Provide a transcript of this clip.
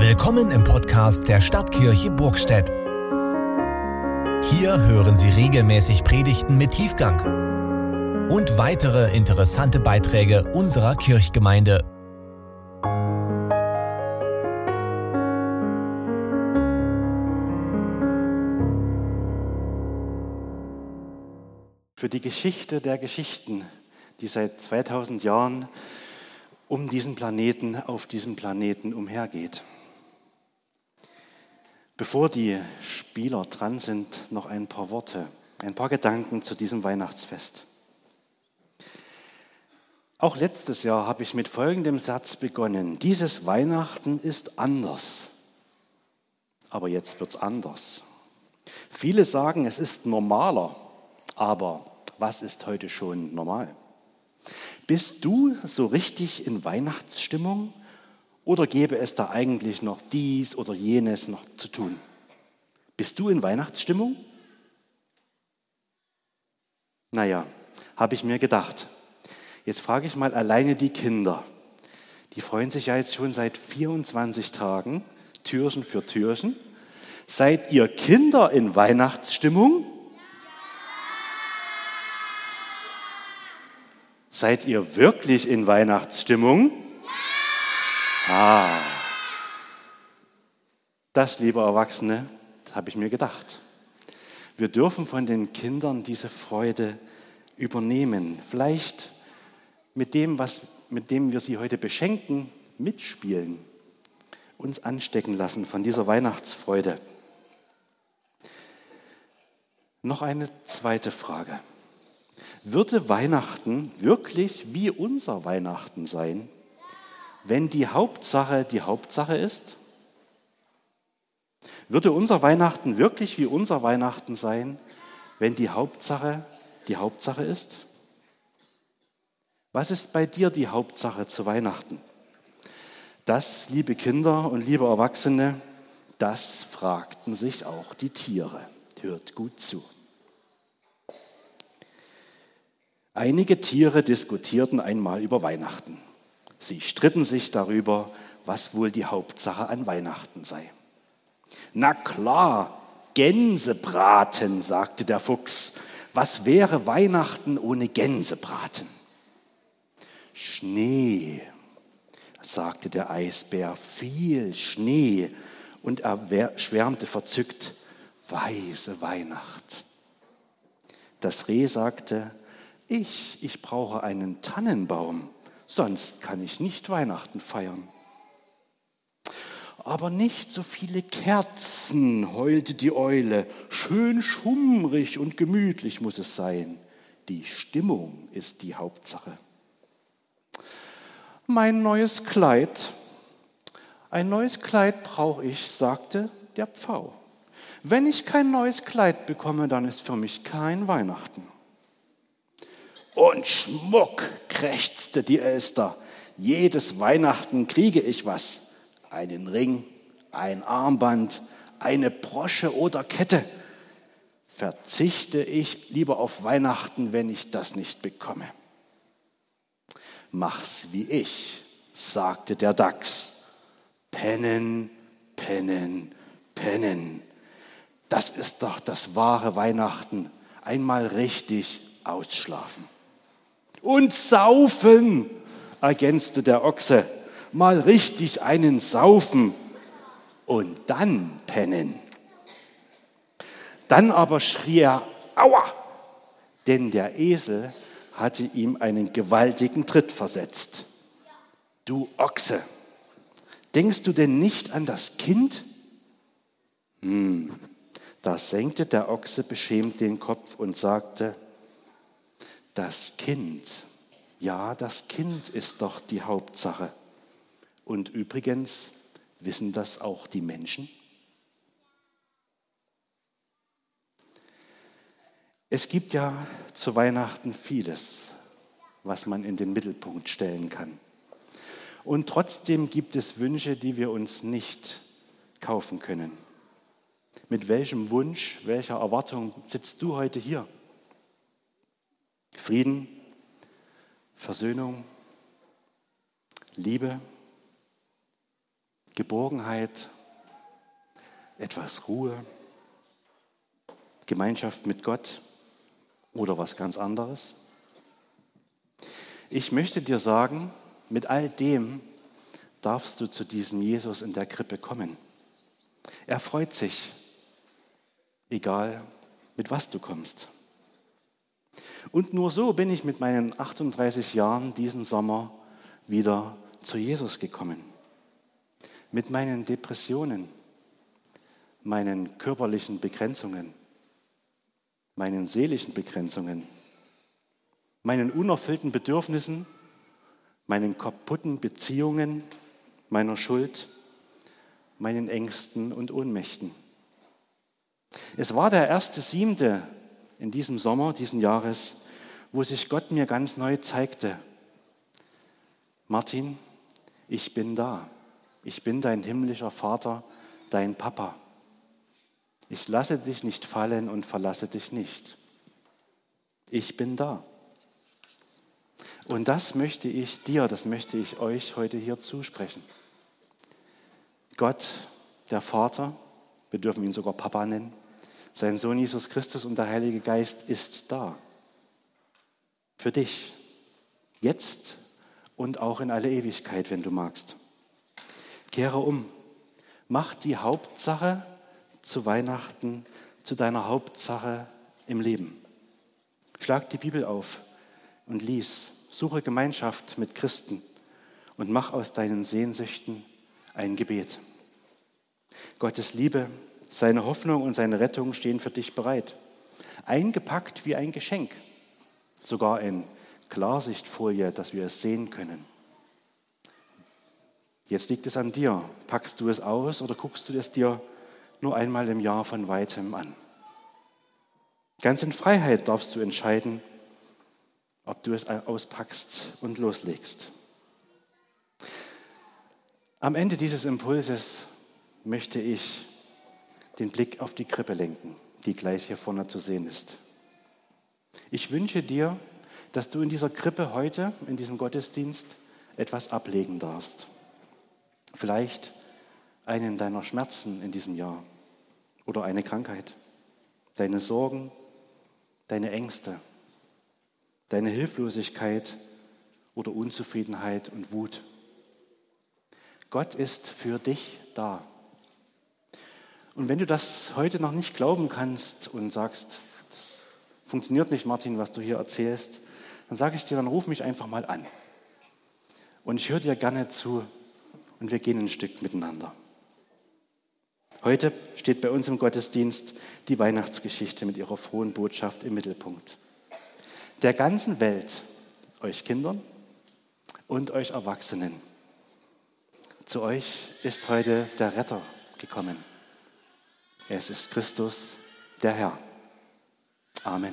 Willkommen im Podcast der Stadtkirche Burgstedt. Hier hören Sie regelmäßig Predigten mit Tiefgang und weitere interessante Beiträge unserer Kirchgemeinde. Für die Geschichte der Geschichten, die seit 2000 Jahren um diesen Planeten, auf diesem Planeten umhergeht. Bevor die Spieler dran sind, noch ein paar Worte, ein paar Gedanken zu diesem Weihnachtsfest. Auch letztes Jahr habe ich mit folgendem Satz begonnen. Dieses Weihnachten ist anders. Aber jetzt wird es anders. Viele sagen, es ist normaler. Aber was ist heute schon normal? Bist du so richtig in Weihnachtsstimmung oder gäbe es da eigentlich noch dies oder jenes noch zu tun? Bist du in Weihnachtsstimmung? Naja, habe ich mir gedacht. Jetzt frage ich mal alleine die Kinder. Die freuen sich ja jetzt schon seit 24 Tagen, Türchen für Türchen. Seid ihr Kinder in Weihnachtsstimmung? Seid ihr wirklich in Weihnachtsstimmung? Ah, das, liebe Erwachsene, habe ich mir gedacht. Wir dürfen von den Kindern diese Freude übernehmen. Vielleicht mit dem, was, mit dem wir sie heute beschenken, mitspielen, uns anstecken lassen von dieser Weihnachtsfreude. Noch eine zweite Frage. Würde Weihnachten wirklich wie unser Weihnachten sein? Wenn die Hauptsache die Hauptsache ist? Würde unser Weihnachten wirklich wie unser Weihnachten sein, wenn die Hauptsache die Hauptsache ist? Was ist bei dir die Hauptsache zu Weihnachten? Das, liebe Kinder und liebe Erwachsene, das fragten sich auch die Tiere. Hört gut zu. Einige Tiere diskutierten einmal über Weihnachten. Sie stritten sich darüber, was wohl die Hauptsache an Weihnachten sei. Na klar, Gänsebraten, sagte der Fuchs. Was wäre Weihnachten ohne Gänsebraten? Schnee, sagte der Eisbär, viel Schnee. Und er schwärmte verzückt, weiße Weihnacht. Das Reh sagte, ich, ich brauche einen Tannenbaum sonst kann ich nicht Weihnachten feiern. Aber nicht so viele Kerzen, heulte die Eule. Schön schummrig und gemütlich muss es sein. Die Stimmung ist die Hauptsache. Mein neues Kleid. Ein neues Kleid brauche ich, sagte der Pfau. Wenn ich kein neues Kleid bekomme, dann ist für mich kein Weihnachten. Und Schmuck, krächzte die Elster. Jedes Weihnachten kriege ich was. Einen Ring, ein Armband, eine Brosche oder Kette. Verzichte ich lieber auf Weihnachten, wenn ich das nicht bekomme. Mach's wie ich, sagte der Dachs. Pennen, pennen, pennen. Das ist doch das wahre Weihnachten. Einmal richtig ausschlafen. Und saufen, ergänzte der Ochse. Mal richtig einen saufen und dann pennen. Dann aber schrie er, aua, denn der Esel hatte ihm einen gewaltigen Tritt versetzt. Du Ochse, denkst du denn nicht an das Kind? Hm, da senkte der Ochse beschämt den Kopf und sagte, das Kind. Ja, das Kind ist doch die Hauptsache. Und übrigens wissen das auch die Menschen. Es gibt ja zu Weihnachten vieles, was man in den Mittelpunkt stellen kann. Und trotzdem gibt es Wünsche, die wir uns nicht kaufen können. Mit welchem Wunsch, welcher Erwartung sitzt du heute hier? Frieden, Versöhnung, Liebe, Geborgenheit, etwas Ruhe, Gemeinschaft mit Gott oder was ganz anderes? Ich möchte dir sagen, mit all dem darfst du zu diesem Jesus in der Krippe kommen. Er freut sich, egal mit was du kommst. Und nur so bin ich mit meinen 38 Jahren diesen Sommer wieder zu Jesus gekommen. Mit meinen Depressionen, meinen körperlichen Begrenzungen, meinen seelischen Begrenzungen, meinen unerfüllten Bedürfnissen, meinen kaputten Beziehungen, meiner Schuld, meinen Ängsten und Ohnmächten. Es war der erste Siebte in diesem Sommer diesen Jahres, wo sich Gott mir ganz neu zeigte. Martin, ich bin da. Ich bin dein himmlischer Vater, dein Papa. Ich lasse dich nicht fallen und verlasse dich nicht. Ich bin da. Und das möchte ich dir, das möchte ich euch heute hier zusprechen. Gott, der Vater, wir dürfen ihn sogar Papa nennen, sein Sohn Jesus Christus und der Heilige Geist ist da. Für dich. Jetzt und auch in alle Ewigkeit, wenn du magst. Kehre um. Mach die Hauptsache zu Weihnachten zu deiner Hauptsache im Leben. Schlag die Bibel auf und lies. Suche Gemeinschaft mit Christen und mach aus deinen Sehnsüchten ein Gebet. Gottes Liebe, seine Hoffnung und seine Rettung stehen für dich bereit. Eingepackt wie ein Geschenk. Sogar in Klarsichtfolie, dass wir es sehen können. Jetzt liegt es an dir. Packst du es aus oder guckst du es dir nur einmal im Jahr von weitem an. Ganz in Freiheit darfst du entscheiden, ob du es auspackst und loslegst. Am Ende dieses Impulses möchte ich den Blick auf die Krippe lenken, die gleich hier vorne zu sehen ist. Ich wünsche dir, dass du in dieser Krippe heute, in diesem Gottesdienst, etwas ablegen darfst. Vielleicht einen deiner Schmerzen in diesem Jahr oder eine Krankheit, deine Sorgen, deine Ängste, deine Hilflosigkeit oder Unzufriedenheit und Wut. Gott ist für dich da. Und wenn du das heute noch nicht glauben kannst und sagst, das funktioniert nicht, Martin, was du hier erzählst, dann sage ich dir, dann ruf mich einfach mal an. Und ich höre dir gerne zu und wir gehen ein Stück miteinander. Heute steht bei uns im Gottesdienst die Weihnachtsgeschichte mit ihrer frohen Botschaft im Mittelpunkt. Der ganzen Welt, euch Kindern und euch Erwachsenen. Zu euch ist heute der Retter gekommen. Es ist Christus, der Herr. Amen.